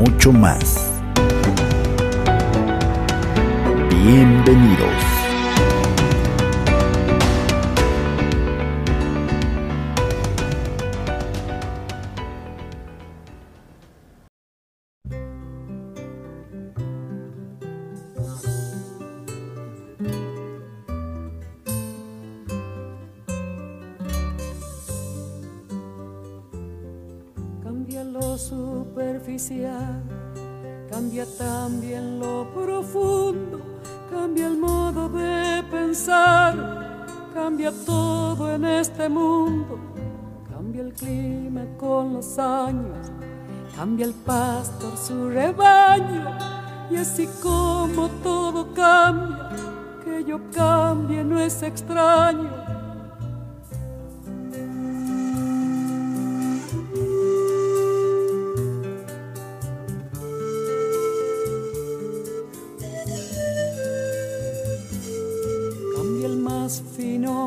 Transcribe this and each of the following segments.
mucho más. Bienvenidos.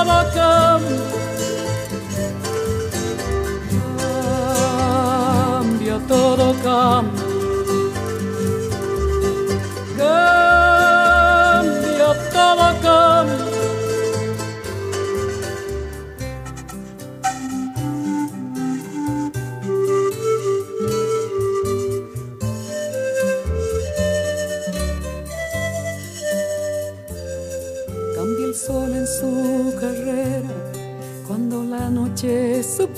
Todo cambia. Todo. Cambia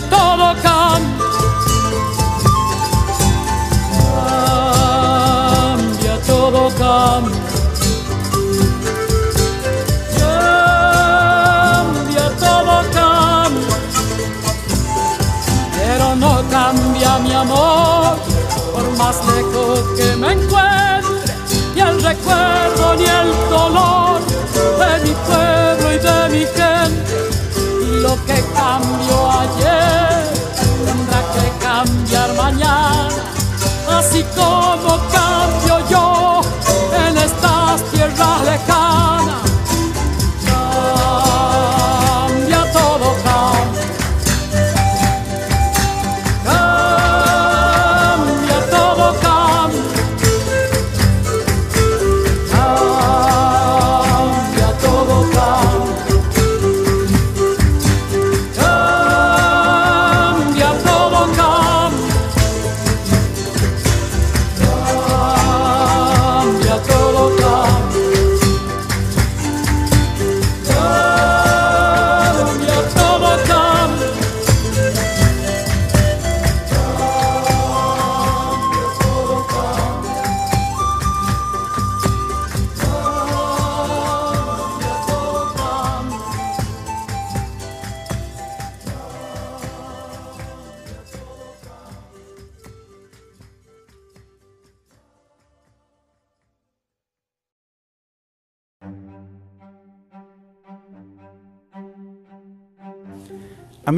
todo cambia. Cambia todo cambia. Cambia todo cambia. Pero no cambia mi amor por más lejos que me encuentre. Ni el recuerdo ni el dolor de mi pueblo y de mi cambió ayer tendrá que cambiar mañana. Así como cambio yo en estas tierras lejanas.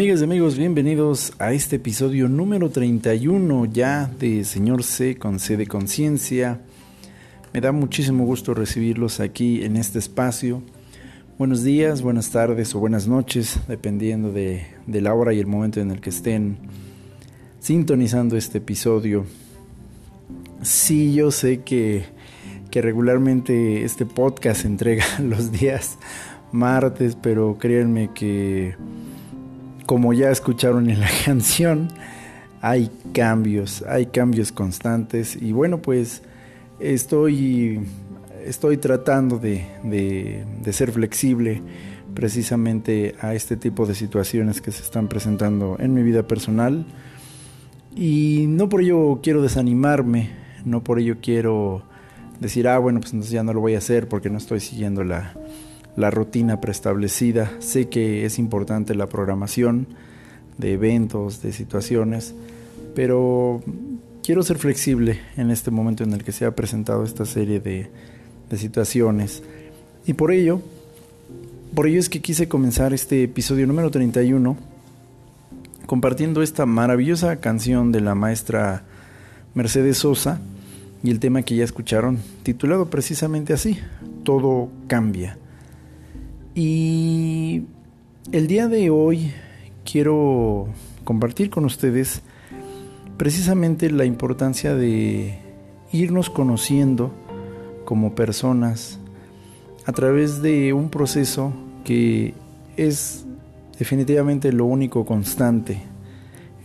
Amigas y amigos, bienvenidos a este episodio número 31 ya de Señor C con C de Conciencia. Me da muchísimo gusto recibirlos aquí en este espacio. Buenos días, buenas tardes o buenas noches, dependiendo de, de la hora y el momento en el que estén sintonizando este episodio. Sí, yo sé que, que regularmente este podcast entrega los días martes, pero créanme que como ya escucharon en la canción, hay cambios, hay cambios constantes. Y bueno, pues estoy, estoy tratando de, de, ser flexible precisamente a este tipo de situaciones que se están presentando en mi vida personal. Y no por ello quiero desanimarme, no por ello quiero decir, ah, bueno, pues entonces ya no lo voy a hacer porque no estoy siguiendo la, la rutina preestablecida. Sé que es importante la programación de eventos, de situaciones, pero quiero ser flexible en este momento en el que se ha presentado esta serie de, situaciones. Y por ello, por ello es que quise comenzar este episodio número 31 compartiendo esta maravillosa canción de la maestra Mercedes Sosa y el tema que ya escucharon, titulado precisamente así, Todo cambia. Y el día de hoy quiero compartir con ustedes precisamente la importancia de irnos conociendo como personas a través de un proceso que es definitivamente lo único constante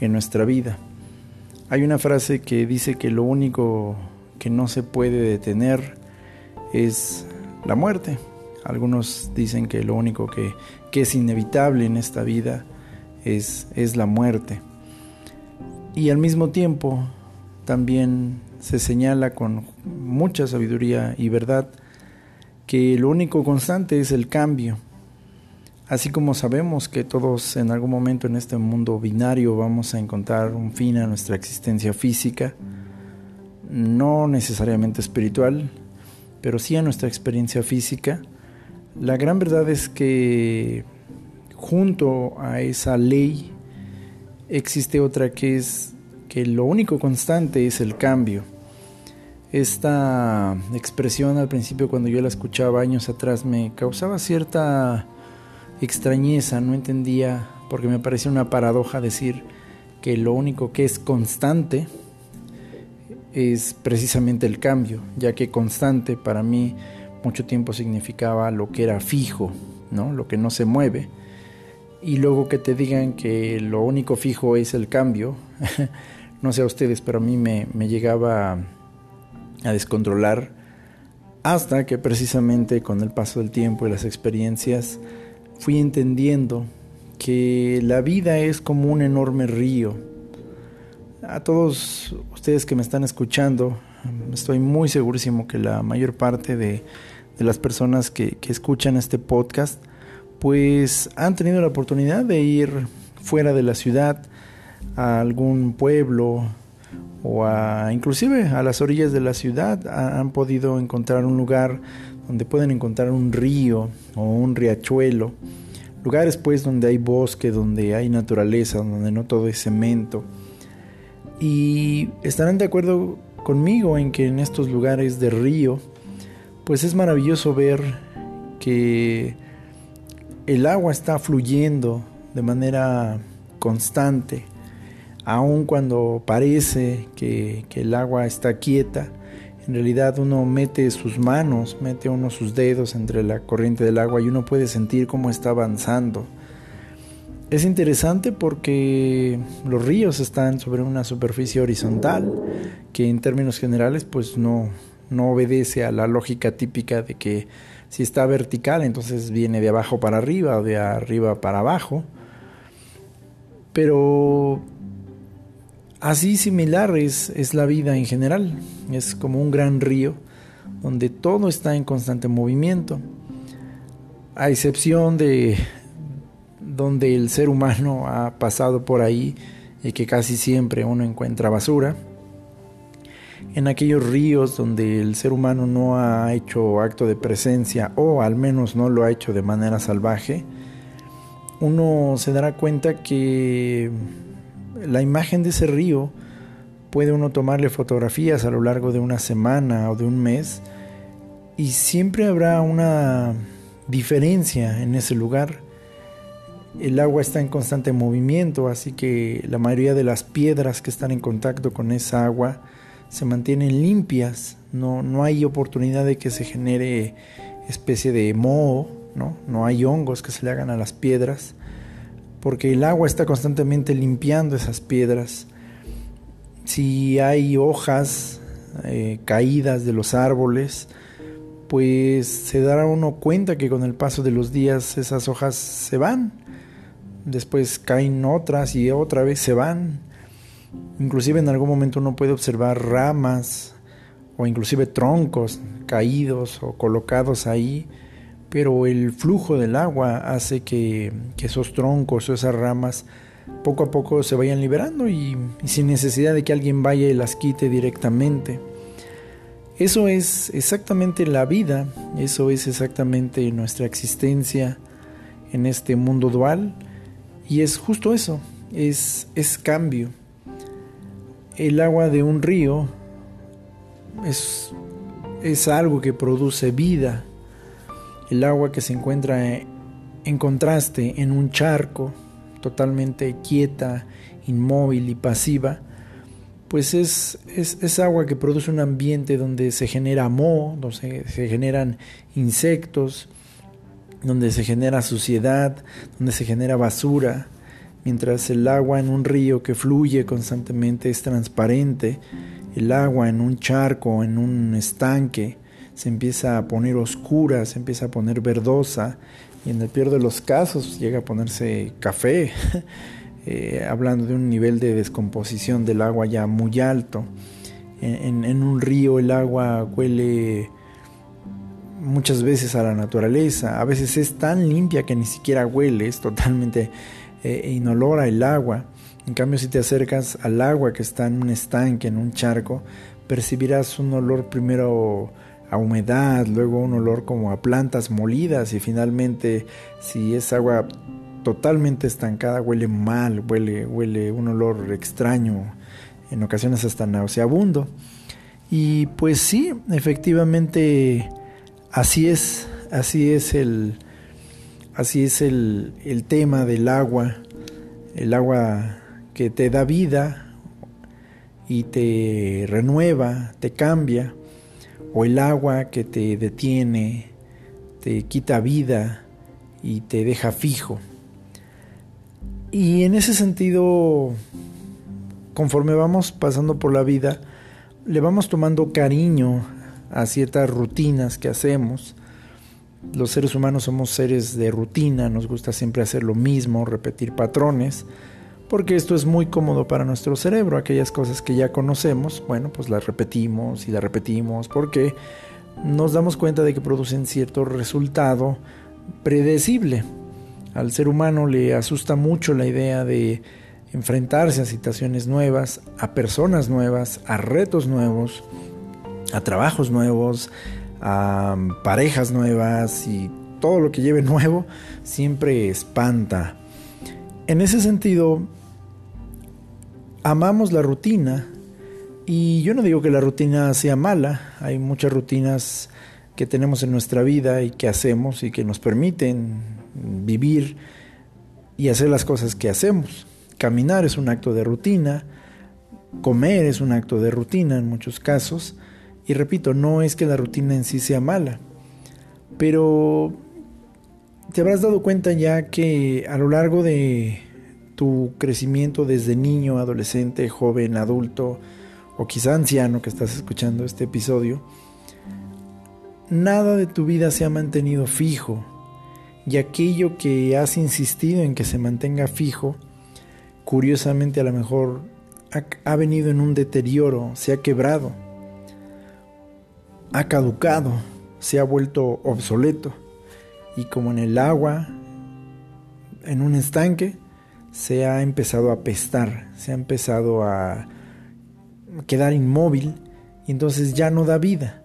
en nuestra vida. Hay una frase que dice que lo único que no se puede detener es la muerte. Algunos dicen que lo único que, es inevitable en esta vida es, es la muerte. Y al mismo tiempo también se señala con mucha sabiduría y verdad que lo único constante es el cambio. Así como sabemos que todos en algún momento en este mundo binario vamos a encontrar un fin a nuestra existencia física, no necesariamente espiritual, pero sí a nuestra experiencia física, la gran verdad es que junto a esa ley existe otra que es que lo único constante es el cambio. Esta expresión al principio cuando yo la escuchaba años atrás me causaba cierta extrañeza, no entendía porque me parecía una paradoja decir que lo único que es constante es precisamente el cambio, ya que constante para mí mucho tiempo significaba lo que era fijo, ¿no? Lo que no se mueve. Y luego que te digan que lo único fijo es el cambio, no sé a ustedes, pero a mí me, me llegaba a descontrolar hasta que precisamente con el paso del tiempo y las experiencias fui entendiendo que la vida es como un enorme río. A todos ustedes que me están escuchando, estoy muy segurísimo que la mayor parte de de las personas que, escuchan este podcast, pues han tenido la oportunidad de ir fuera de la ciudad a algún pueblo o a inclusive a las orillas de la ciudad han podido encontrar un lugar donde pueden encontrar un río o un riachuelo lugares pues donde hay bosque donde hay naturaleza donde no todo es cemento. Y estarán de acuerdo conmigo en que en estos lugares de río pues es maravilloso ver que el agua está fluyendo de manera constante, aun cuando parece que, el agua está quieta, en realidad uno mete sus manos, mete uno sus dedos entre la corriente del agua y uno puede sentir cómo está avanzando. Es interesante porque los ríos están sobre una superficie horizontal que en términos generales pues no, no obedece a la lógica típica de que si está vertical entonces viene de abajo para arriba o de arriba para abajo. Pero así similar es, es la vida en general. Es como un gran río donde todo está en constante movimiento. A excepción de donde el ser humano ha pasado por ahí y que casi siempre uno encuentra basura en aquellos ríos donde el ser humano no ha hecho acto de presencia o al menos no lo ha hecho de manera salvaje, uno se dará cuenta que la imagen de ese río puede uno tomarle fotografías a lo largo de una semana o de un mes y siempre habrá una diferencia en ese lugar. El agua está en constante movimiento, así que la mayoría de las piedras que están en contacto con esa agua se mantienen limpias, no, no hay oportunidad de que se genere especie de moho, ¿no? no hay hongos que se le hagan a las piedras, porque el agua está constantemente limpiando esas piedras. Si hay hojas eh, caídas de los árboles, pues se dará uno cuenta que con el paso de los días esas hojas se van, después caen otras y otra vez se van Inclusive en algún momento uno puede observar ramas o inclusive troncos caídos o colocados ahí, pero el flujo del agua hace que, esos troncos o esas ramas poco a poco se vayan liberando y, y sin necesidad de que alguien vaya y las quite directamente. Eso es exactamente la vida, eso es exactamente nuestra existencia en este mundo dual y es justo eso, es, es cambio el agua de un río es, es algo que produce vida. El agua que se encuentra en contraste en un charco totalmente quieta, inmóvil y pasiva, pues es, es, agua que produce un ambiente donde se genera moho, donde se generan insectos, donde se genera suciedad, donde se genera basura, mientras el agua en un río que fluye constantemente es transparente, el agua en un charco, en un estanque, se empieza a poner oscura, se empieza a poner verdosa y en el peor de los casos llega a ponerse café, eh, hablando de un nivel de descomposición del agua ya muy alto. En, en un río el agua huele muchas veces a la naturaleza, a veces es tan limpia que ni siquiera huele, es totalmente eh, inolora el agua. En cambio, si te acercas al agua que está en un estanque, en un charco, percibirás un olor primero a humedad, luego un olor como a plantas molidas y finalmente si es agua totalmente estancada huele mal, huele, huele un olor extraño, en ocasiones hasta nauseabundo. Y pues sí, efectivamente así es, así es el, Así es el, tema del agua, el agua que te da vida y te renueva, te cambia, o el agua que te detiene, te quita vida y te deja fijo. Y en ese sentido, conforme vamos pasando por la vida, le vamos tomando cariño a ciertas rutinas que hacemos, los seres humanos somos seres de rutina, nos gusta siempre hacer lo mismo, repetir patrones, porque esto es muy cómodo para nuestro cerebro. Aquellas cosas que ya conocemos, bueno, pues las repetimos y las repetimos porque nos damos cuenta de que producen cierto resultado predecible. Al ser humano le asusta mucho la idea de enfrentarse a situaciones nuevas, a personas nuevas, a retos nuevos, a trabajos nuevos, a parejas nuevas y todo lo que lleve nuevo siempre espanta. En ese sentido, amamos la rutina y yo no digo que la rutina sea mala, hay muchas rutinas que tenemos en nuestra vida y que hacemos y que nos permiten vivir y hacer las cosas que hacemos. Caminar es un acto de rutina, comer es un acto de rutina en muchos casos, y repito, no es que la rutina en sí sea mala, pero te habrás dado cuenta ya que a lo largo de tu crecimiento desde niño, adolescente, joven, adulto o quizá anciano que estás escuchando este episodio, nada de tu vida se ha mantenido fijo. Y aquello que has insistido en que se mantenga fijo, curiosamente a lo mejor ha, ha venido en un deterioro, se ha quebrado ha caducado, se ha vuelto obsoleto y como en el agua, en un estanque, se ha empezado a pestar, se ha empezado a quedar inmóvil y entonces ya no da vida.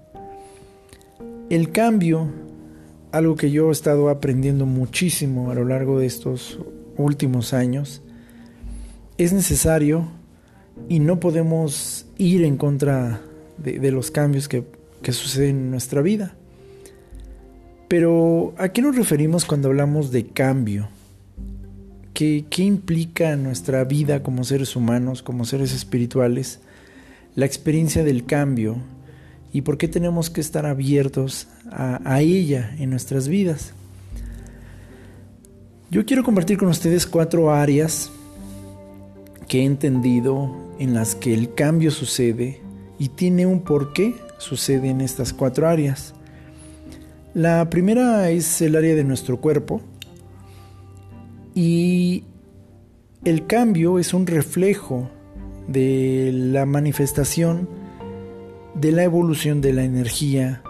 El cambio algo que yo he estado aprendiendo muchísimo a lo largo de estos últimos años. Es necesario y no podemos ir en contra de, los cambios que, que suceden en nuestra vida. Pero ¿a qué nos referimos cuando hablamos de cambio? ¿Qué, ¿Qué, implica nuestra vida como seres humanos, como seres espirituales, la experiencia del cambio y por qué tenemos que estar abiertos a, ella en nuestras vidas? Yo quiero compartir con ustedes cuatro áreas que he entendido en las que el cambio sucede y tiene un por qué sucede en estas cuatro áreas. La primera es el área de nuestro cuerpo y el cambio es un reflejo de la manifestación de la evolución de la energía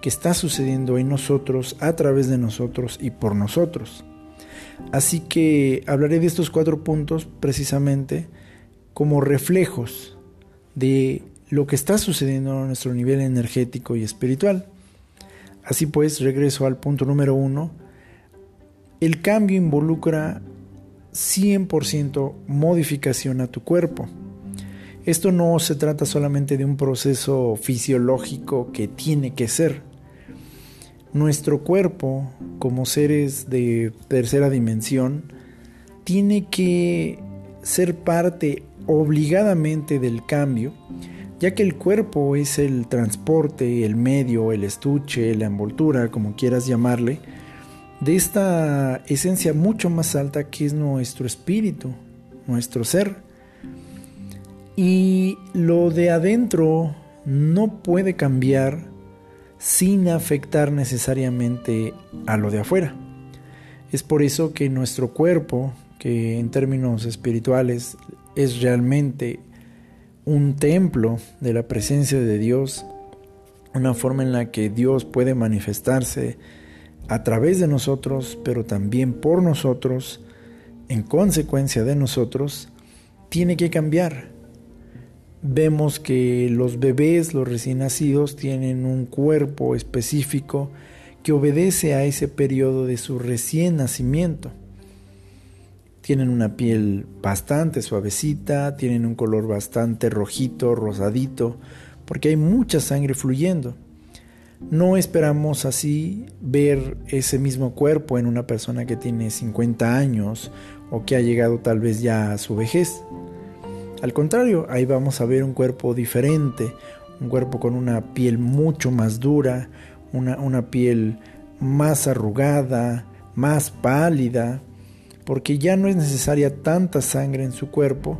que está sucediendo en nosotros, a través de nosotros y por nosotros. Así que hablaré de estos cuatro puntos precisamente como reflejos de lo que está sucediendo a nuestro nivel energético y espiritual. Así pues, regreso al punto número uno. El cambio involucra 100% modificación a tu cuerpo. Esto no se trata solamente de un proceso fisiológico que tiene que ser. Nuestro cuerpo, como seres de tercera dimensión, tiene que ser parte obligadamente del cambio ya que el cuerpo es el transporte, el medio, el estuche, la envoltura, como quieras llamarle, de esta esencia mucho más alta que es nuestro espíritu, nuestro ser. Y lo de adentro no puede cambiar sin afectar necesariamente a lo de afuera. Es por eso que nuestro cuerpo, que en términos espirituales es realmente un templo de la presencia de Dios, una forma en la que Dios puede manifestarse a través de nosotros, pero también por nosotros, en consecuencia de nosotros, tiene que cambiar. Vemos que los bebés, los recién nacidos, tienen un cuerpo específico que obedece a ese periodo de su recién nacimiento. Tienen una piel bastante suavecita, tienen un color bastante rojito, rosadito, porque hay mucha sangre fluyendo. No esperamos así ver ese mismo cuerpo en una persona que tiene 50 años o que ha llegado tal vez ya a su vejez. Al contrario, ahí vamos a ver un cuerpo diferente, un cuerpo con una piel mucho más dura, una, una piel más arrugada, más pálida, porque ya no es necesaria tanta sangre en su cuerpo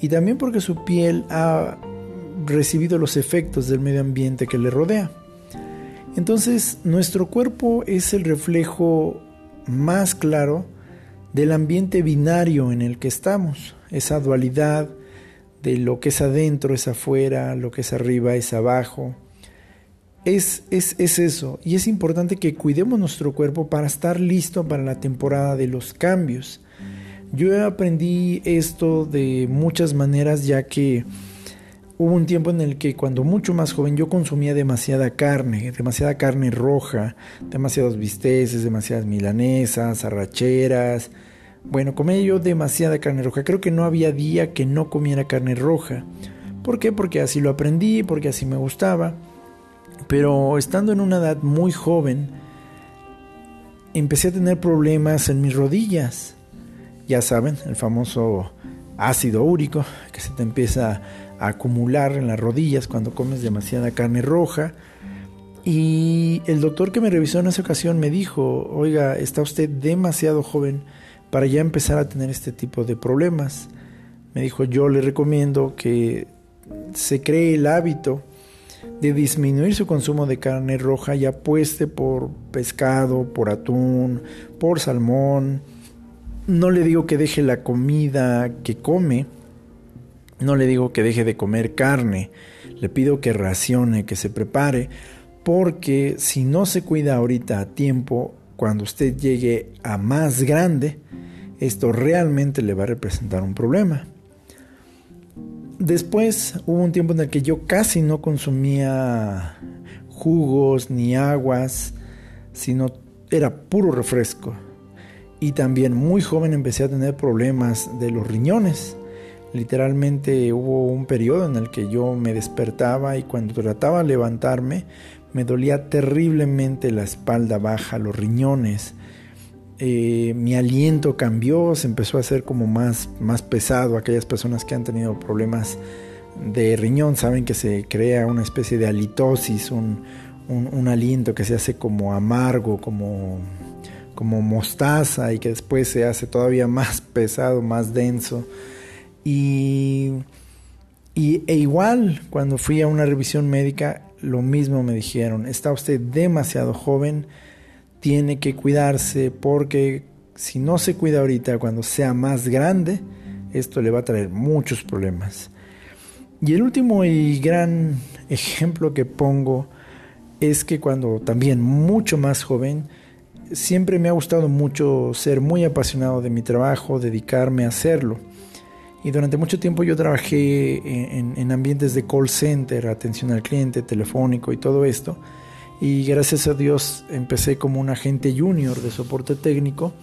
y también porque su piel ha recibido los efectos del medio ambiente que le rodea. Entonces nuestro cuerpo es el reflejo más claro del ambiente binario en el que estamos, esa dualidad de lo que es adentro es afuera, lo que es arriba es abajo, es, es, eso. Y es importante que cuidemos nuestro cuerpo para estar listo para la temporada de los cambios. Yo aprendí esto de muchas maneras ya que hubo un tiempo en el que cuando mucho más joven yo consumía demasiada carne, demasiada carne roja, demasiados bisteces, demasiadas milanesas, arracheras. Bueno, comía yo demasiada carne roja. Creo que no había día que no comiera carne roja. ¿Por qué? Porque así lo aprendí, porque así me gustaba. Pero estando en una edad muy joven, empecé a tener problemas en mis rodillas. Ya saben, el famoso ácido úrico que se te empieza a acumular en las rodillas cuando comes demasiada carne roja. Y el doctor que me revisó en esa ocasión me dijo, oiga, está usted demasiado joven para ya empezar a tener este tipo de problemas. Me dijo, yo le recomiendo que se cree el hábito de disminuir su consumo de carne roja y apueste por pescado, por atún, por salmón. No le digo que deje la comida que come, no le digo que deje de comer carne, le pido que racione, que se prepare, porque si no se cuida ahorita a tiempo, cuando usted llegue a más grande, esto realmente le va a representar un problema. Después hubo un tiempo en el que yo casi no consumía jugos ni aguas. sino era puro refresco. Y también muy joven empecé a tener problemas de los riñones. Literalmente hubo un periodo en el que yo me despertaba y cuando trataba de levantarme me dolía terriblemente la espalda baja, los riñones. Eh, mi aliento cambió, se empezó a hacer como más, más pesado. Aquellas personas que han tenido problemas de riñón saben que se crea una especie de halitosis, un, un, aliento que se hace como amargo, como, como mostaza y que después se hace todavía más pesado, más denso. Y, y e igual cuando fui a una revisión médica, lo mismo me dijeron, está usted demasiado joven, tiene que cuidarse porque si no se cuida ahorita, cuando sea más grande, esto le va a traer muchos problemas. Y el último y gran ejemplo que pongo es que cuando también mucho más joven, siempre me ha gustado mucho ser muy apasionado de mi trabajo, dedicarme a hacerlo. Y durante mucho tiempo yo trabajé en, ambientes de call center, atención al cliente, telefónico y todo esto. Y gracias a Dios empecé como un agente junior de soporte técnico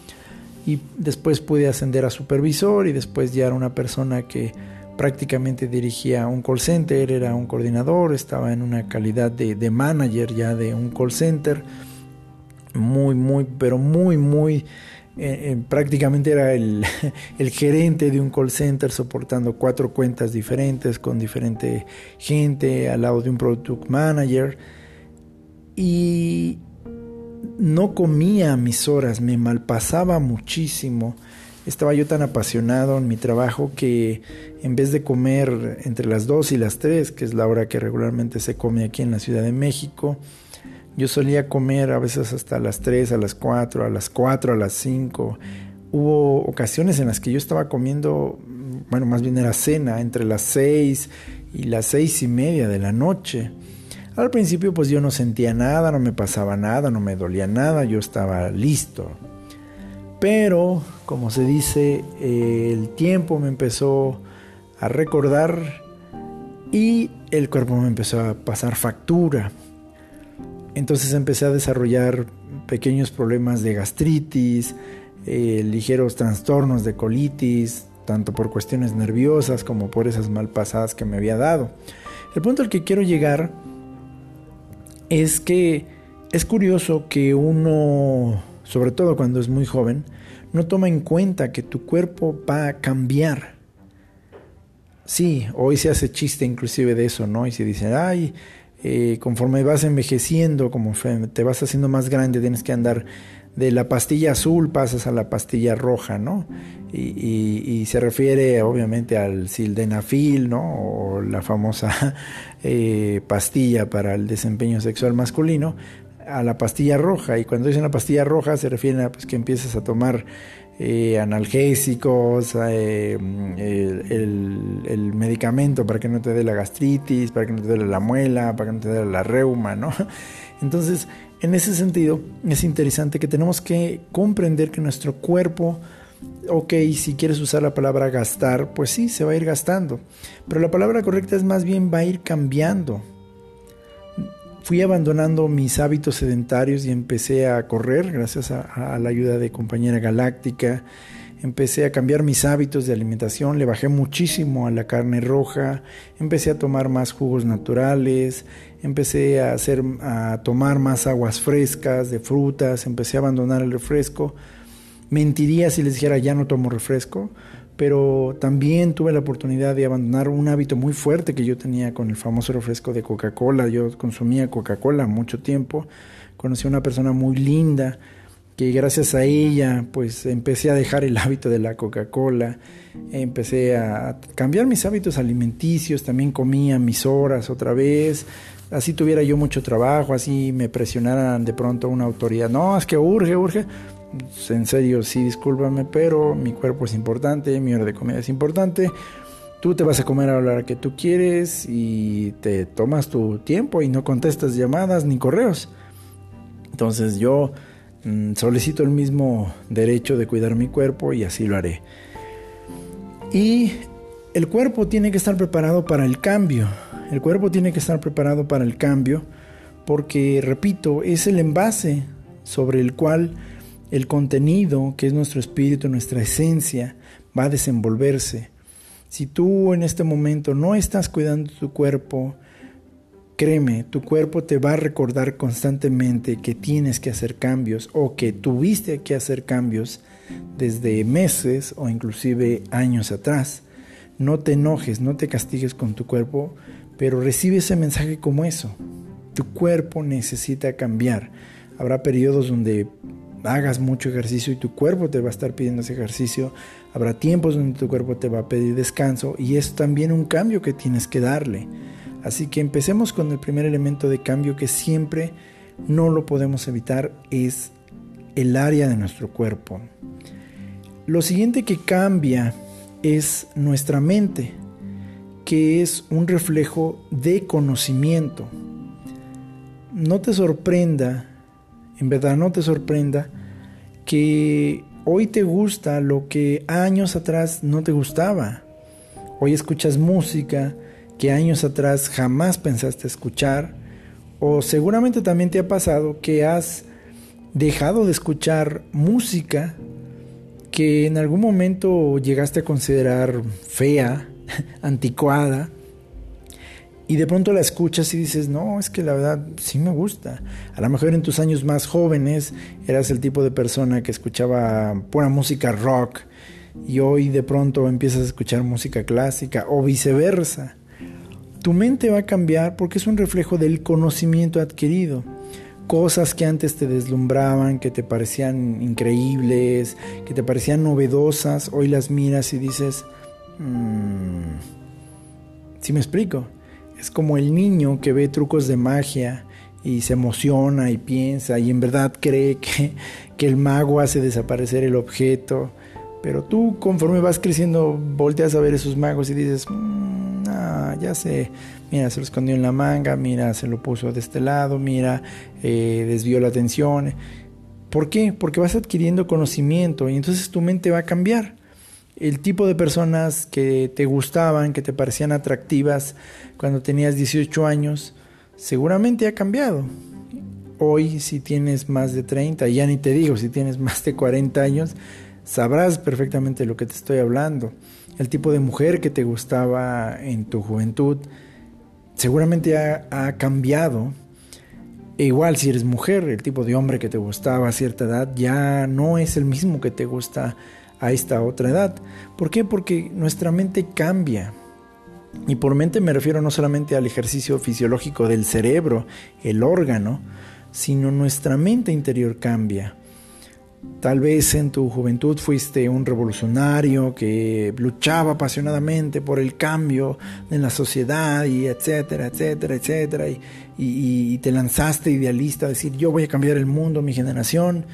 y después pude ascender a supervisor y después ya era una persona que prácticamente dirigía un call center, era un coordinador, estaba en una calidad de, manager ya de un call center. Muy, muy, pero muy, muy eh, eh, prácticamente era el, el, gerente de un call center soportando cuatro cuentas diferentes con diferente gente al lado de un product manager y no comía mis horas, me malpasaba muchísimo. Estaba yo tan apasionado en mi trabajo que en vez de comer entre las 2 y las 3, que es la hora que regularmente se come aquí en la Ciudad de México, yo solía comer a veces hasta las 3, a las 4, a las 4, a las 5. Hubo ocasiones en las que yo estaba comiendo, bueno, más bien era cena, entre las 6 y las 6 y media de la noche. Al principio pues yo no sentía nada, no me pasaba nada, no me dolía nada, yo estaba listo. Pero, como se dice, el tiempo me empezó a recordar y el cuerpo me empezó a pasar factura. Entonces empecé a desarrollar pequeños problemas de gastritis, eh, ligeros trastornos de colitis, tanto por cuestiones nerviosas como por esas malpasadas que me había dado. El punto al que quiero llegar es que es curioso que uno, sobre todo cuando es muy joven, no toma en cuenta que tu cuerpo va a cambiar. Sí, hoy se hace chiste inclusive de eso, ¿no? Y se dice, ay, eh, conforme vas envejeciendo, como te vas haciendo más grande, tienes que andar de la pastilla azul pasas a la pastilla roja, ¿no? Y, se refiere obviamente al sildenafil, ¿no? O la famosa eh, pastilla para el desempeño sexual masculino, a la pastilla roja. Y cuando dicen la pastilla roja se refiere a pues, que empiezas a tomar eh, analgésicos, eh, el, medicamento para que no te dé la gastritis, para que no te dé la muela, para que no te dé la reuma, ¿no? Entonces, en ese sentido, es interesante que tenemos que comprender que nuestro cuerpo, ok, si quieres usar la palabra gastar, pues sí, se va a ir gastando, pero la palabra correcta es más bien va a ir cambiando fui abandonando mis hábitos sedentarios y empecé a correr gracias a, la ayuda de compañera galáctica. Empecé a cambiar mis hábitos de alimentación, le bajé muchísimo a la carne roja, empecé a tomar más jugos naturales, empecé a, hacer, a tomar más aguas frescas de frutas, empecé a abandonar el refresco. Mentiría si les dijera ya no tomo refresco, pero también tuve la oportunidad de abandonar un hábito muy fuerte que yo tenía con el famoso refresco de Coca-Cola. Yo consumía Coca-Cola mucho tiempo. Conocí a una persona muy linda que gracias a ella pues empecé a dejar el hábito de la Coca-Cola, empecé a cambiar mis hábitos alimenticios, también comía mis horas otra vez, así tuviera yo mucho trabajo, así me presionaran de pronto una autoridad, no, es que urge, urge, en serio, sí, discúlpame, pero mi cuerpo es importante, mi hora de comida es importante. Tú te vas a comer a la hora que tú quieres y te tomas tu tiempo y no contestas llamadas ni correos. Entonces yo solicito el mismo derecho de cuidar mi cuerpo y así lo haré. Y el cuerpo tiene que estar preparado para el cambio. El cuerpo tiene que estar preparado para el cambio porque, repito, es el envase sobre el cual el contenido, que es nuestro espíritu, nuestra esencia, va a desenvolverse. Si tú en este momento no estás cuidando tu cuerpo, créeme, tu cuerpo te va a recordar constantemente que tienes que hacer cambios o que tuviste que hacer cambios desde meses o inclusive años atrás. No te enojes, no te castigues con tu cuerpo, pero recibe ese mensaje como eso. Tu cuerpo necesita cambiar. Habrá periodos donde hagas mucho ejercicio y tu cuerpo te va a estar pidiendo ese ejercicio. Habrá tiempos donde tu cuerpo te va a pedir descanso y es también un cambio que tienes que darle. Así que empecemos con el primer elemento de cambio que siempre no lo podemos evitar, es el área de nuestro cuerpo. Lo siguiente que cambia es nuestra mente, que es un reflejo de conocimiento. No te sorprenda, en verdad no te sorprenda, que hoy te gusta lo que años atrás no te gustaba. Hoy escuchas música que años atrás jamás pensaste escuchar. O seguramente también te ha pasado que has dejado de escuchar música que en algún momento llegaste a considerar fea, anticuada, y de pronto la escuchas y dices, no, es que la verdad sí me gusta. A lo mejor en tus años más jóvenes eras el tipo de persona que escuchaba pura música rock y hoy de pronto empiezas a escuchar música clásica o viceversa. Tu mente va a cambiar porque es un reflejo del conocimiento adquirido cosas que antes te deslumbraban, que te parecían increíbles, que te parecían novedosas, hoy las miras y dices, mmm, ¿sí me explico? Es como el niño que ve trucos de magia y se emociona y piensa y en verdad cree que, que el mago hace desaparecer el objeto, pero tú conforme vas creciendo volteas a ver esos magos y dices, mmm, ya sé, mira, se lo escondió en la manga, mira, se lo puso de este lado, mira, eh, desvió la atención. ¿Por qué? Porque vas adquiriendo conocimiento y entonces tu mente va a cambiar. El tipo de personas que te gustaban, que te parecían atractivas cuando tenías 18 años, seguramente ha cambiado. Hoy, si tienes más de 30, ya ni te digo, si tienes más de 40 años, sabrás perfectamente lo que te estoy hablando. El tipo de mujer que te gustaba en tu juventud, seguramente ha, cambiado. E igual si eres mujer, el tipo de hombre que te gustaba a cierta edad ya no es el mismo que te gusta a esta otra edad. ¿Por qué? Porque nuestra mente cambia. Y por mente me refiero no solamente al ejercicio fisiológico del cerebro, el órgano, sino nuestra mente interior cambia. Tal vez en tu juventud fuiste un revolucionario que luchaba apasionadamente por el cambio en la sociedad y etcétera, etcétera, etcétera. Y, te lanzaste idealista a decir yo voy a cambiar el mundo, mi generación.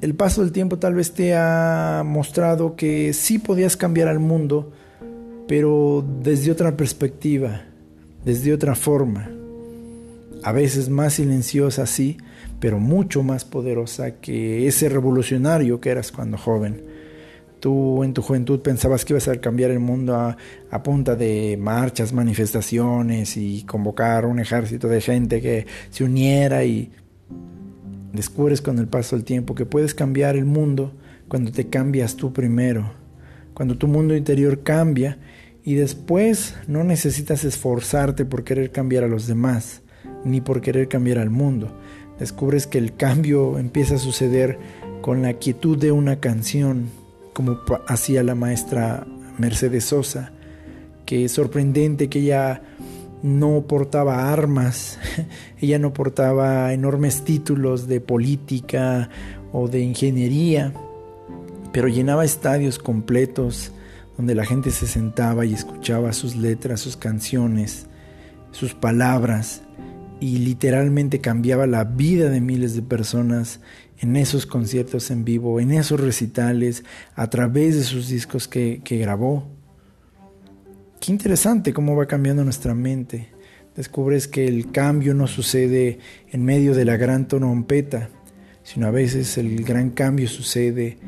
El paso del tiempo tal vez te ha mostrado que sí podías cambiar al mundo, pero desde otra perspectiva, desde otra forma. A veces más silenciosa, sí, pero mucho más poderosa que ese revolucionario que eras cuando joven. Tú en tu juventud pensabas que ibas a cambiar el mundo a, punta de marchas, manifestaciones y convocar un ejército de gente que se uniera y descubres con el paso del tiempo que puedes cambiar el mundo cuando te cambias tú primero, cuando tu mundo interior cambia y después no necesitas esforzarte por querer cambiar a los demás ni por querer cambiar al mundo descubres que el cambio empieza a suceder con la quietud de una canción, como hacía la maestra Mercedes Sosa, que es sorprendente que ella no portaba armas, ella no portaba enormes títulos de política o de ingeniería, pero llenaba estadios completos donde la gente se sentaba y escuchaba sus letras, sus canciones, sus palabras, y literalmente cambiaba la vida de miles de personas en esos conciertos en vivo, en esos recitales, a través de sus discos que, grabó. Qué interesante cómo va cambiando nuestra mente. Descubres que el cambio no sucede en medio de la gran trompeta, sino a veces el gran cambio sucede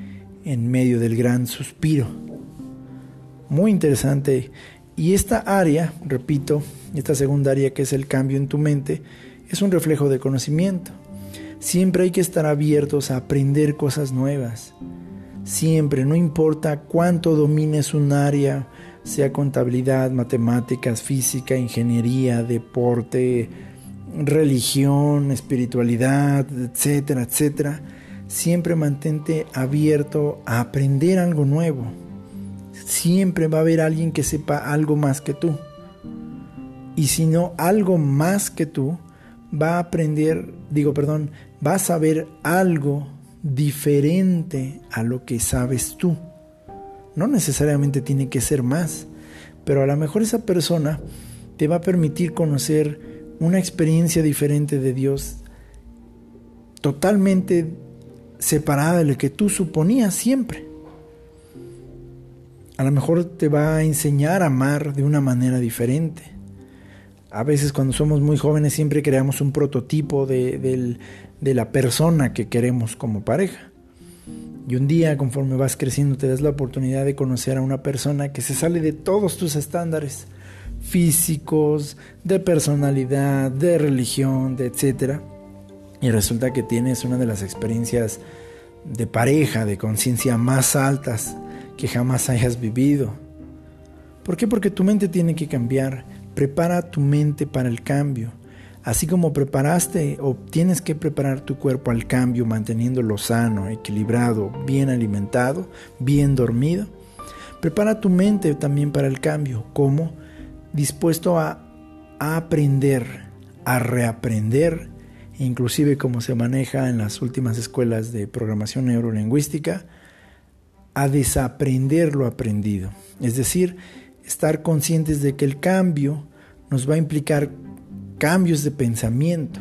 en medio del gran suspiro. Muy interesante y esta área, repito, esta segunda área que es el cambio en tu mente, es un reflejo de conocimiento. Siempre hay que estar abiertos a aprender cosas nuevas. Siempre, no importa cuánto domines un área, sea contabilidad, matemáticas, física, ingeniería, deporte, religión, espiritualidad, etcétera, etcétera, siempre mantente abierto a aprender algo nuevo. Siempre va a haber alguien que sepa algo más que tú. Y si no algo más que tú, va a aprender, digo, perdón, va a saber algo diferente a lo que sabes tú. No necesariamente tiene que ser más, pero a lo mejor esa persona te va a permitir conocer una experiencia diferente de Dios totalmente separada de lo que tú suponías siempre. A lo mejor te va a enseñar a amar de una manera diferente. A veces cuando somos muy jóvenes siempre creamos un prototipo de, de la persona que queremos como pareja. Y un día, conforme vas creciendo, te das la oportunidad de conocer a una persona que se sale de todos tus estándares físicos, de personalidad, de religión, de. Y resulta que tienes una de las experiencias de pareja, de conciencia más altas que jamás hayas vivido. ¿Por qué? Porque tu mente tiene que cambiar. Prepara tu mente para el cambio. Así como preparaste o tienes que preparar tu cuerpo al cambio manteniéndolo sano, equilibrado, bien alimentado, bien dormido, prepara tu mente también para el cambio. ¿Cómo? Dispuesto a, aprender, a reaprender, inclusive como se maneja en las últimas escuelas de programación neurolingüística, a desaprender lo aprendido. Es decir, estar conscientes de que el cambio nos va a implicar cambios de pensamiento.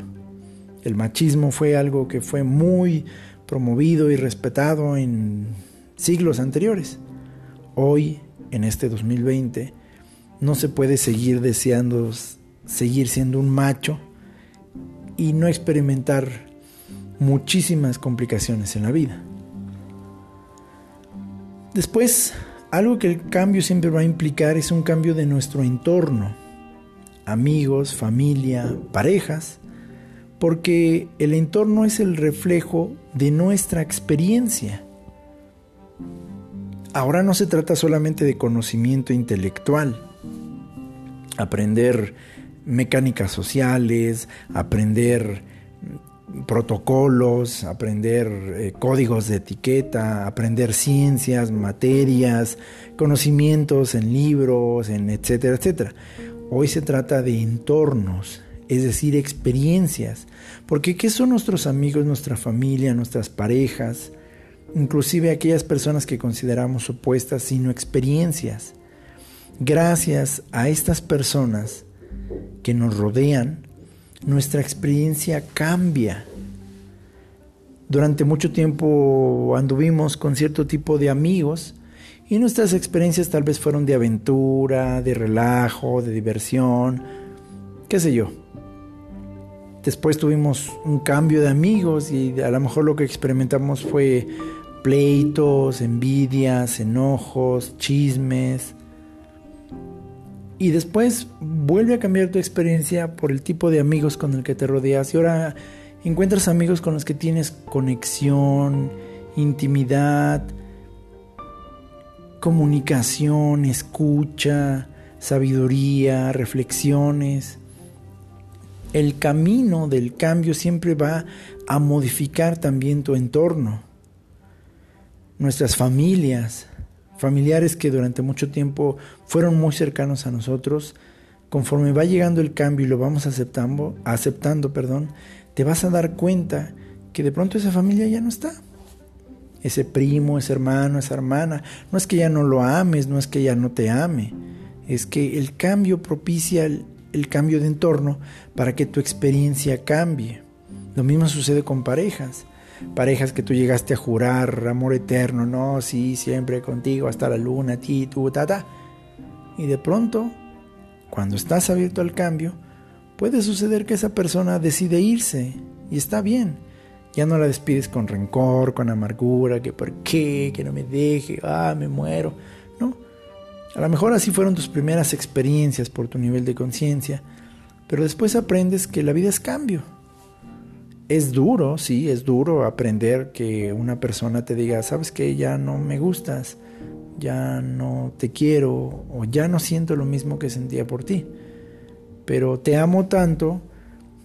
El machismo fue algo que fue muy promovido y respetado en siglos anteriores. Hoy, en este 2020, no se puede seguir deseando seguir siendo un macho y no experimentar muchísimas complicaciones en la vida. Después, algo que el cambio siempre va a implicar es un cambio de nuestro entorno amigos, familia, parejas, porque el entorno es el reflejo de nuestra experiencia. Ahora no se trata solamente de conocimiento intelectual, aprender mecánicas sociales, aprender protocolos, aprender eh, códigos de etiqueta, aprender ciencias, materias, conocimientos en libros, en etcétera, etcétera. Hoy se trata de entornos, es decir, experiencias. Porque ¿qué son nuestros amigos, nuestra familia, nuestras parejas? Inclusive aquellas personas que consideramos opuestas, sino experiencias. Gracias a estas personas que nos rodean, nuestra experiencia cambia. Durante mucho tiempo anduvimos con cierto tipo de amigos y nuestras experiencias tal vez fueron de aventura, de relajo, de diversión, qué sé yo. Después tuvimos un cambio de amigos y a lo mejor lo que experimentamos fue pleitos, envidias, enojos, chismes. Y después vuelve a cambiar tu experiencia por el tipo de amigos con el que te rodeas. Y ahora encuentras amigos con los que tienes conexión, intimidad, comunicación, escucha, sabiduría, reflexiones. El camino del cambio siempre va a modificar también tu entorno. Nuestras familias, familiares que durante mucho tiempo fueron muy cercanos a nosotros, conforme va llegando el cambio y lo vamos aceptando, aceptando, perdón, te vas a dar cuenta que de pronto esa familia ya no está ese primo, ese hermano, esa hermana. No es que ya no lo ames, no es que ya no te ame, es que el cambio propicia el, cambio de entorno para que tu experiencia cambie. Lo mismo sucede con parejas. Parejas que tú llegaste a jurar amor eterno, no, sí, siempre contigo, hasta la luna, ti, tú, ta, ta. Y de pronto, cuando estás abierto al cambio, puede suceder que esa persona decide irse y está bien. Ya no la despides con rencor, con amargura, que por qué, que no me deje, ah, me muero. No. A lo mejor así fueron tus primeras experiencias por tu nivel de conciencia, pero después aprendes que la vida es cambio. Es duro, sí, es duro aprender que una persona te diga, sabes que ya no me gustas, ya no te quiero o ya no siento lo mismo que sentía por ti. Pero te amo tanto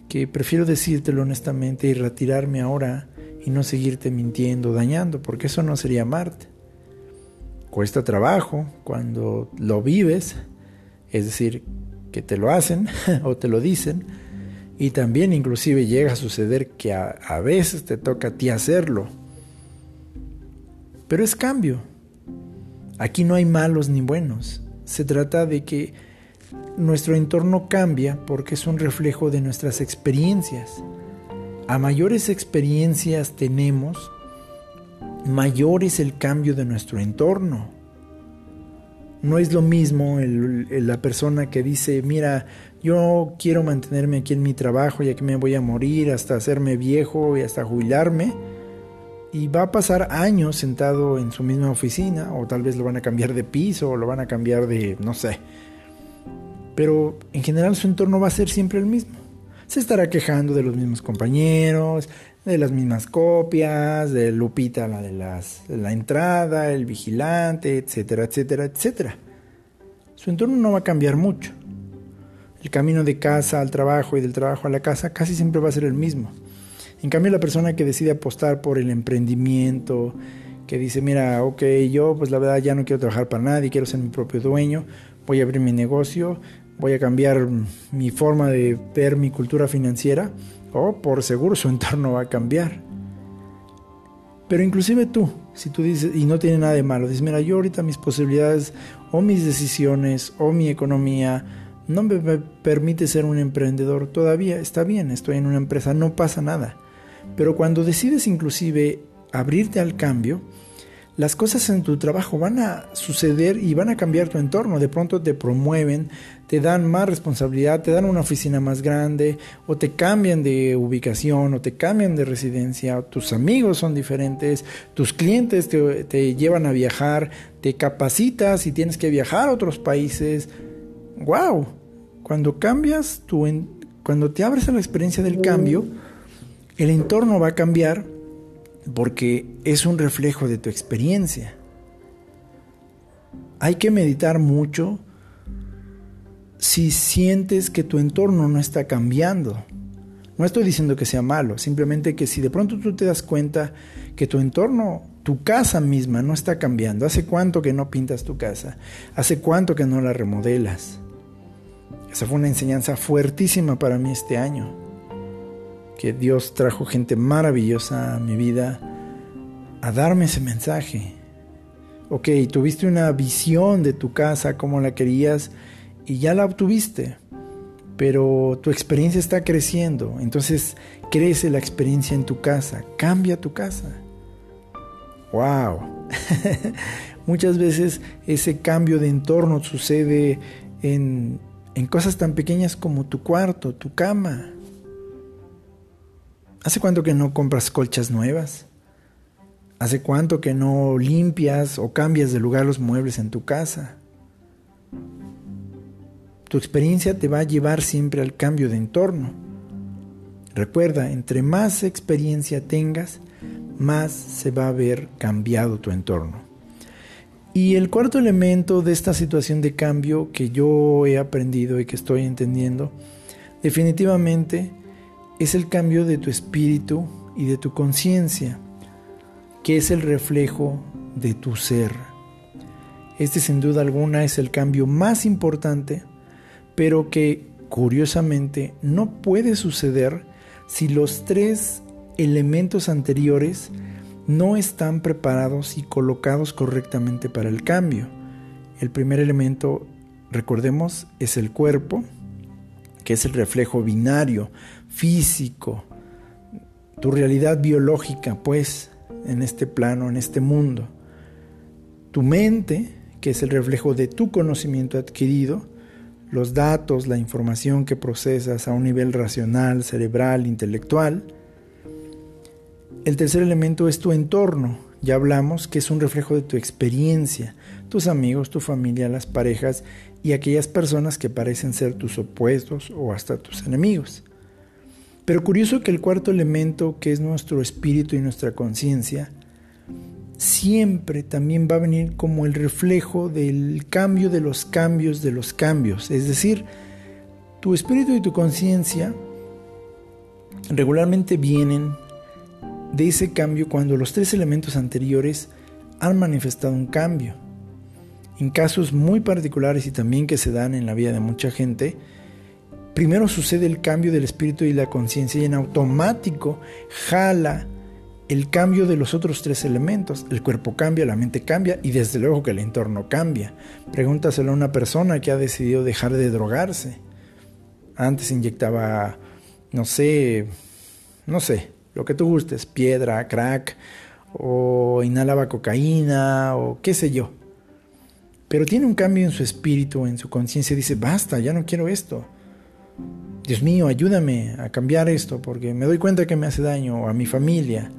que prefiero decírtelo honestamente y retirarme ahora y no seguirte mintiendo, dañando, porque eso no sería amarte. Cuesta trabajo cuando lo vives, es decir, que te lo hacen o te lo dicen, y también inclusive llega a suceder que a, veces te toca a ti hacerlo. Pero es cambio. Aquí no hay malos ni buenos. Se trata de que nuestro entorno cambia porque es un reflejo de nuestras experiencias. A mayores experiencias tenemos, mayor es el cambio de nuestro entorno. No es lo mismo la persona que dice, mira, yo quiero mantenerme aquí en mi trabajo ya que me voy a morir hasta hacerme viejo y hasta jubilarme. Y va a pasar años sentado en su misma oficina o tal vez lo van a cambiar de piso o lo van a cambiar de, no sé. Pero en general su entorno va a ser siempre el mismo. Se estará quejando de los mismos compañeros, de las mismas copias, de Lupita, la de, las, la entrada, el vigilante, etcétera, etcétera, etcétera. Su entorno no va a cambiar mucho. El camino de casa al trabajo y del trabajo a la casa casi siempre va a ser el mismo. En cambio, la persona que decide apostar por el emprendimiento, que dice, mira, ok, yo pues la verdad ya no quiero trabajar para nadie, quiero ser mi propio dueño, voy a abrir mi negocio, voy a cambiar mi forma de ver mi cultura financiera, o por seguro su entorno va a cambiar. Pero inclusive tú, si tú dices, y no tiene nada de malo, dices, mira, yo ahorita mis posibilidades o mis decisiones o mi economía no me permite ser un emprendedor, todavía está bien, estoy en una empresa, no pasa nada. Pero cuando decides inclusive abrirte al cambio, las cosas en tu trabajo van a suceder y van a cambiar tu entorno. De pronto te promueven, te dan más responsabilidad, te dan una oficina más grande, o te cambian de ubicación, o te cambian de residencia, tus amigos son diferentes, tus clientes te, te llevan a viajar, te capacitas y tienes que viajar a otros países. ¡Wow! Cuando cambias tu cuando te abres a la experiencia del cambio, el entorno va a cambiar porque es un reflejo de tu experiencia. Hay que meditar mucho si sientes que tu entorno no está cambiando. No estoy diciendo que sea malo, simplemente que si de pronto tú te das cuenta que tu entorno, tu casa misma no está cambiando, ¿hace cuánto que no pintas tu casa? ¿Hace cuánto que no la remodelas? Esa fue una enseñanza fuertísima para mí este año. Que Dios trajo gente maravillosa a mi vida a darme ese mensaje. Ok, tuviste una visión de tu casa, como la querías, y ya la obtuviste. Pero tu experiencia está creciendo. Entonces crece la experiencia en tu casa. Cambia tu casa. ¡Wow! Muchas veces ese cambio de entorno sucede en en cosas tan pequeñas como tu cuarto, tu cama. ¿Hace cuánto que no compras colchas nuevas? ¿Hace cuánto que no limpias o cambias de lugar los muebles en tu casa? Tu experiencia te va a llevar siempre al cambio de entorno. Recuerda, entre más experiencia tengas, más se va a ver cambiado tu entorno. Y el cuarto elemento de esta situación de cambio que yo he aprendido y que estoy entendiendo, definitivamente es el cambio de tu espíritu y de tu conciencia, que es el reflejo de tu ser. Este sin duda alguna es el cambio más importante, pero que curiosamente no puede suceder si los tres elementos anteriores no están preparados y colocados correctamente para el cambio. El primer elemento, recordemos, es el cuerpo, que es el reflejo binario, físico, tu realidad biológica, pues, en este plano, en este mundo. Tu mente, que es el reflejo de tu conocimiento adquirido, los datos, la información que procesas a un nivel racional, cerebral, intelectual, el tercer elemento es tu entorno. Ya hablamos que es un reflejo de tu experiencia, tus amigos, tu familia, las parejas y aquellas personas que parecen ser tus opuestos o hasta tus enemigos. Pero curioso que el cuarto elemento, que es nuestro espíritu y nuestra conciencia, siempre también va a venir como el reflejo del cambio de los cambios de los cambios. Es decir, tu espíritu y tu conciencia regularmente vienen de ese cambio cuando los tres elementos anteriores han manifestado un cambio. En casos muy particulares y también que se dan en la vida de mucha gente, primero sucede el cambio del espíritu y la conciencia y en automático jala el cambio de los otros tres elementos. El cuerpo cambia, la mente cambia y desde luego que el entorno cambia. Pregúntaselo a una persona que ha decidido dejar de drogarse. Antes inyectaba, no sé, no sé, lo que tú gustes, piedra, crack, o inhalaba cocaína, o qué sé yo. Pero tiene un cambio en su espíritu, en su conciencia, dice, basta, ya no quiero esto. Dios mío, ayúdame a cambiar esto porque me doy cuenta que me hace daño a mi familia.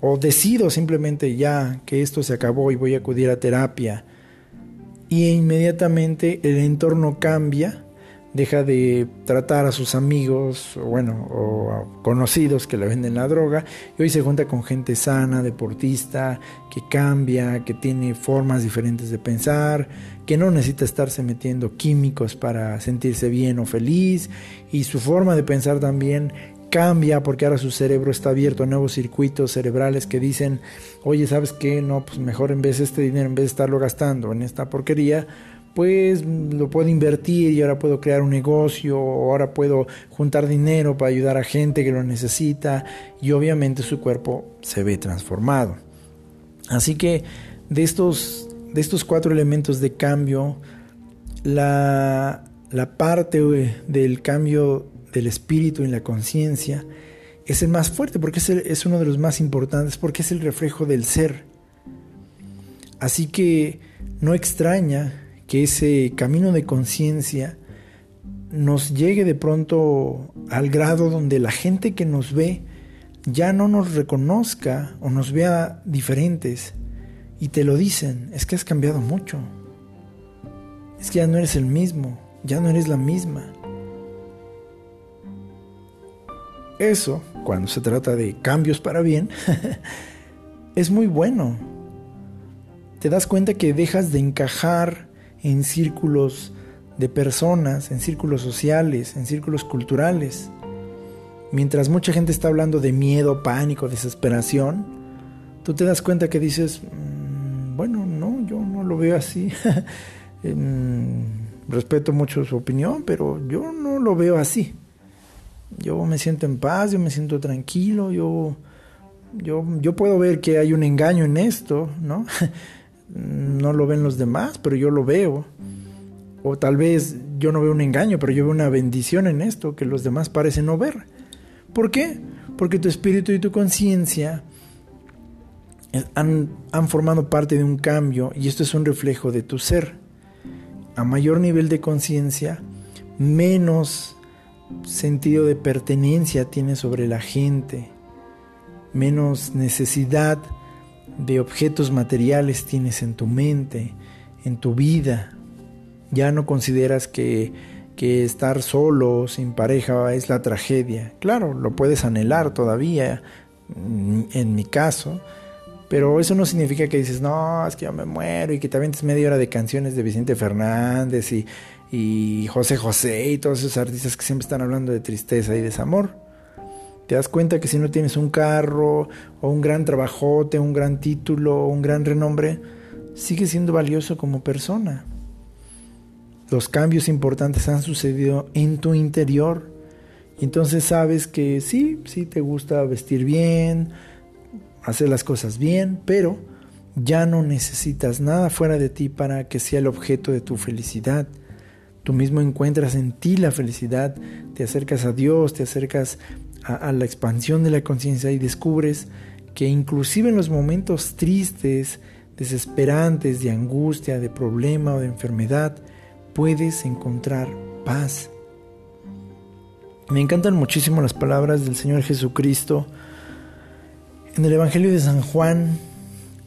O decido simplemente ya que esto se acabó y voy a acudir a terapia. Y inmediatamente el entorno cambia deja de tratar a sus amigos, o bueno, o conocidos que le venden la droga, y hoy se junta con gente sana, deportista, que cambia, que tiene formas diferentes de pensar, que no necesita estarse metiendo químicos para sentirse bien o feliz, y su forma de pensar también cambia porque ahora su cerebro está abierto a nuevos circuitos cerebrales que dicen, oye, ¿sabes qué? No, pues mejor en vez de este dinero, en vez de estarlo gastando en esta porquería, pues lo puedo invertir y ahora puedo crear un negocio, o ahora puedo juntar dinero para ayudar a gente que lo necesita y obviamente su cuerpo se ve transformado. Así que de estos, de estos cuatro elementos de cambio, la, la parte del cambio del espíritu y la conciencia es el más fuerte porque es, es uno de los más importantes porque es el reflejo del ser. Así que no extraña que ese camino de conciencia nos llegue de pronto al grado donde la gente que nos ve ya no nos reconozca o nos vea diferentes y te lo dicen, es que has cambiado mucho, es que ya no eres el mismo, ya no eres la misma. Eso, cuando se trata de cambios para bien, es muy bueno. Te das cuenta que dejas de encajar en círculos de personas, en círculos sociales, en círculos culturales. Mientras mucha gente está hablando de miedo, pánico, desesperación, tú te das cuenta que dices, mm, bueno, no, yo no lo veo así. Em, respeto mucho su opinión, pero yo no lo veo así. Yo me siento en paz, yo me siento tranquilo, yo, yo, yo puedo ver que hay un engaño en esto, ¿no? no lo ven los demás, pero yo lo veo. O tal vez yo no veo un engaño, pero yo veo una bendición en esto que los demás parecen no ver. ¿Por qué? Porque tu espíritu y tu conciencia han, formado parte de un cambio y esto es un reflejo de tu ser. A mayor nivel de conciencia, menos sentido de pertenencia tienes sobre la gente, menos necesidad de objetos materiales tienes en tu mente, en tu vida. Ya no consideras que, que estar solo, sin pareja, es la tragedia. Claro, lo puedes anhelar todavía, mm, en mi caso, pero eso no significa que dices, no, es que yo me muero y que te avientes media hora de canciones de Vicente Fernández y, y José José y todos esos artistas que siempre están hablando de tristeza y desamor. Te das cuenta que si no tienes un carro o un gran trabajote, un gran título o un gran renombre, sigues siendo valioso como persona. Los cambios importantes han sucedido en tu interior. Entonces sabes que sí, sí te gusta vestir bien, hacer las cosas bien, pero ya no necesitas nada fuera de ti para que sea el objeto de tu felicidad. Tú mismo encuentras en ti la felicidad, te acercas a Dios, te acercas a, la expansión de la conciencia y descubres que inclusive en los momentos tristes, desesperantes, de angustia, de problema o de enfermedad, puedes encontrar paz. Me encantan muchísimo las palabras del Señor Jesucristo en el Evangelio de San Juan,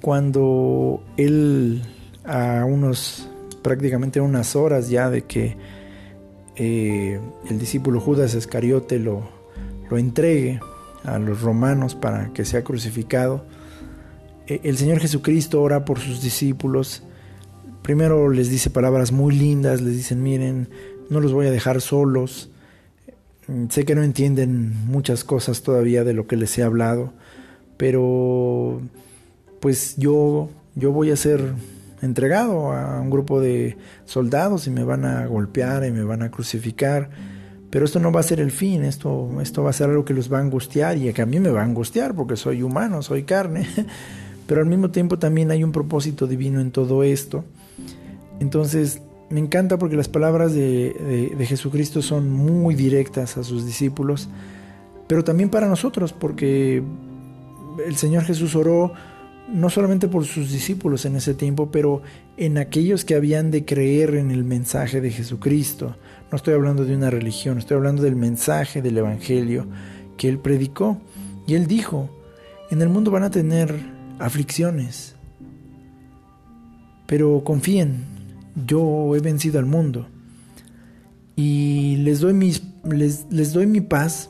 cuando Él a unos prácticamente unas horas ya de que eh, el discípulo Judas Iscariote lo, lo entregue a los romanos para que sea crucificado, e, el Señor Jesucristo ora por sus discípulos. Primero les dice palabras muy lindas, les dicen, miren, no los voy a dejar solos. Sé que no entienden muchas cosas todavía de lo que les he hablado, pero pues yo, yo voy a ser entregado a un grupo de soldados y me van a golpear y me van a crucificar. Pero esto no va a ser el fin, esto, esto va a ser algo que los va a angustiar y que a mí me va a angustiar porque soy humano, soy carne. Pero al mismo tiempo también hay un propósito divino en todo esto. Entonces me encanta porque las palabras de, Jesucristo son muy directas a sus discípulos, pero también para nosotros, porque el Señor Jesús oró no solamente por sus discípulos en ese tiempo, pero en aquellos que habían de creer en el mensaje de Jesucristo. No estoy hablando de una religión, estoy hablando del mensaje del Evangelio que Él predicó. Y Él dijo, en el mundo van a tener aflicciones, pero confíen, yo he vencido al mundo y les doy, mis, les, les doy mi paz,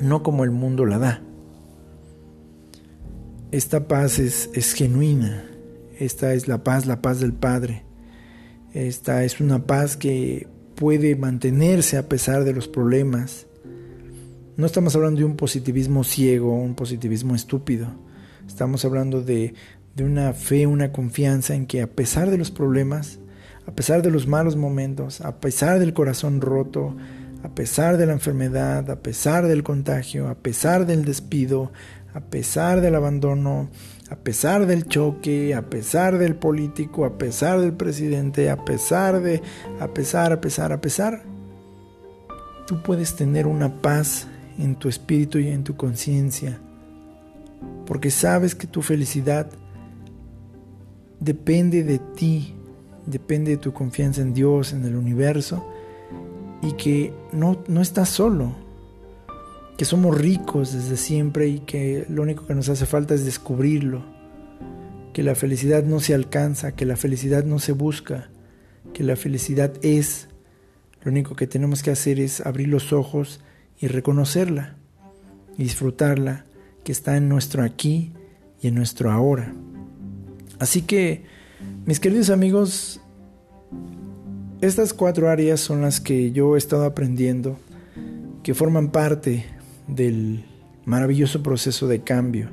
no como el mundo la da. Esta paz es, genuina, esta es la paz, la paz del Padre. Esta es una paz que puede mantenerse a pesar de los problemas. No estamos hablando de un positivismo ciego, un positivismo estúpido. Estamos hablando de, de una fe, una confianza en que a pesar de los problemas, a pesar de los malos momentos, a pesar del corazón roto, a pesar de la enfermedad, a pesar del contagio, a pesar del despido, a pesar del abandono, a pesar del choque, a pesar del político, a pesar del presidente, a pesar de, a pesar, a pesar, a pesar, tú puedes tener una paz en tu espíritu y en tu conciencia, porque sabes que tu felicidad depende de ti, depende de tu confianza en Dios, en el universo, y que no, no estás solo, que somos ricos desde siempre y que lo único que nos hace falta es descubrirlo, que la felicidad no se alcanza, que la felicidad no se busca, que la felicidad es, lo único que tenemos que hacer es abrir los ojos y reconocerla, y disfrutarla, que está en nuestro aquí y en nuestro ahora. Así que, mis queridos amigos, estas cuatro áreas son las que yo he estado aprendiendo, que forman parte del maravilloso proceso de cambio.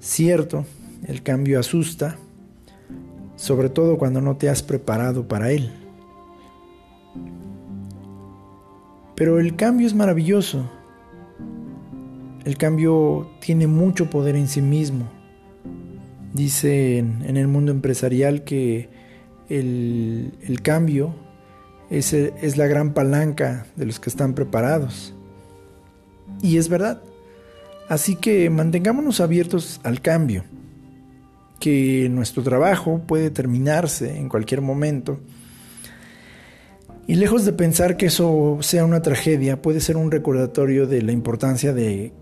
Cierto, el cambio asusta, sobre todo cuando no te has preparado para él. Pero el cambio es maravilloso. El cambio tiene mucho poder en sí mismo. Dice en, el mundo empresarial que el, cambio es, es la gran palanca de los que están preparados. Y es verdad. Así que mantengámonos abiertos al cambio, que nuestro trabajo puede terminarse en cualquier momento. Y lejos de pensar que eso sea una tragedia, puede ser un recordatorio de la importancia de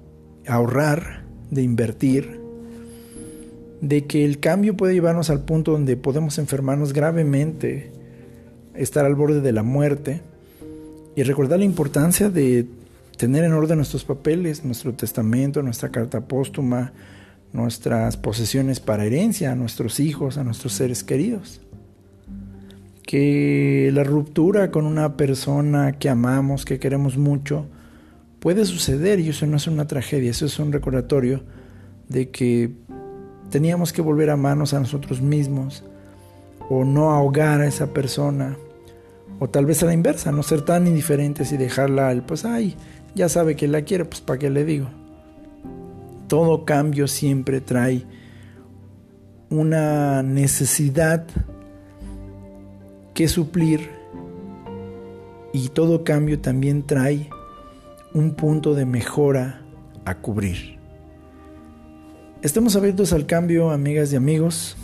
ahorrar, de invertir, de que el cambio puede llevarnos al punto donde podemos enfermarnos gravemente, estar al borde de la muerte, y recordar la importancia de tener en orden nuestros papeles, nuestro testamento, nuestra carta póstuma, nuestras posesiones para herencia a nuestros hijos, a nuestros seres queridos. Que la ruptura con una persona que amamos, que queremos mucho, puede suceder y eso no es una tragedia, eso es un recordatorio de que teníamos que volver a manos a nosotros mismos o no ahogar a esa persona o tal vez a la inversa, no ser tan indiferentes y dejarla al pues ay, ya sabe que la quiere, pues para qué le digo. Todo cambio siempre trae una necesidad que suplir y todo cambio también trae un punto de mejora a cubrir. Estemos abiertos al cambio, amigas y amigos,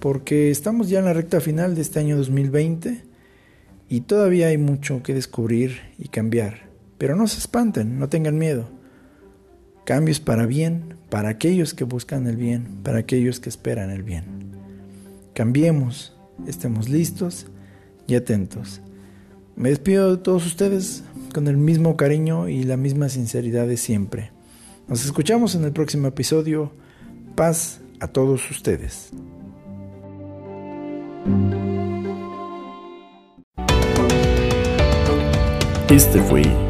porque estamos ya en la recta final de este año 2020 y todavía hay mucho que descubrir y cambiar. Pero no se espanten, no tengan miedo. Cambios para bien, para aquellos que buscan el bien, para aquellos que esperan el bien. Cambiemos, estemos listos y atentos. Me despido de todos ustedes, con el mismo cariño y la misma sinceridad de siempre. Nos escuchamos en el próximo episodio. Paz a todos ustedes. Este fue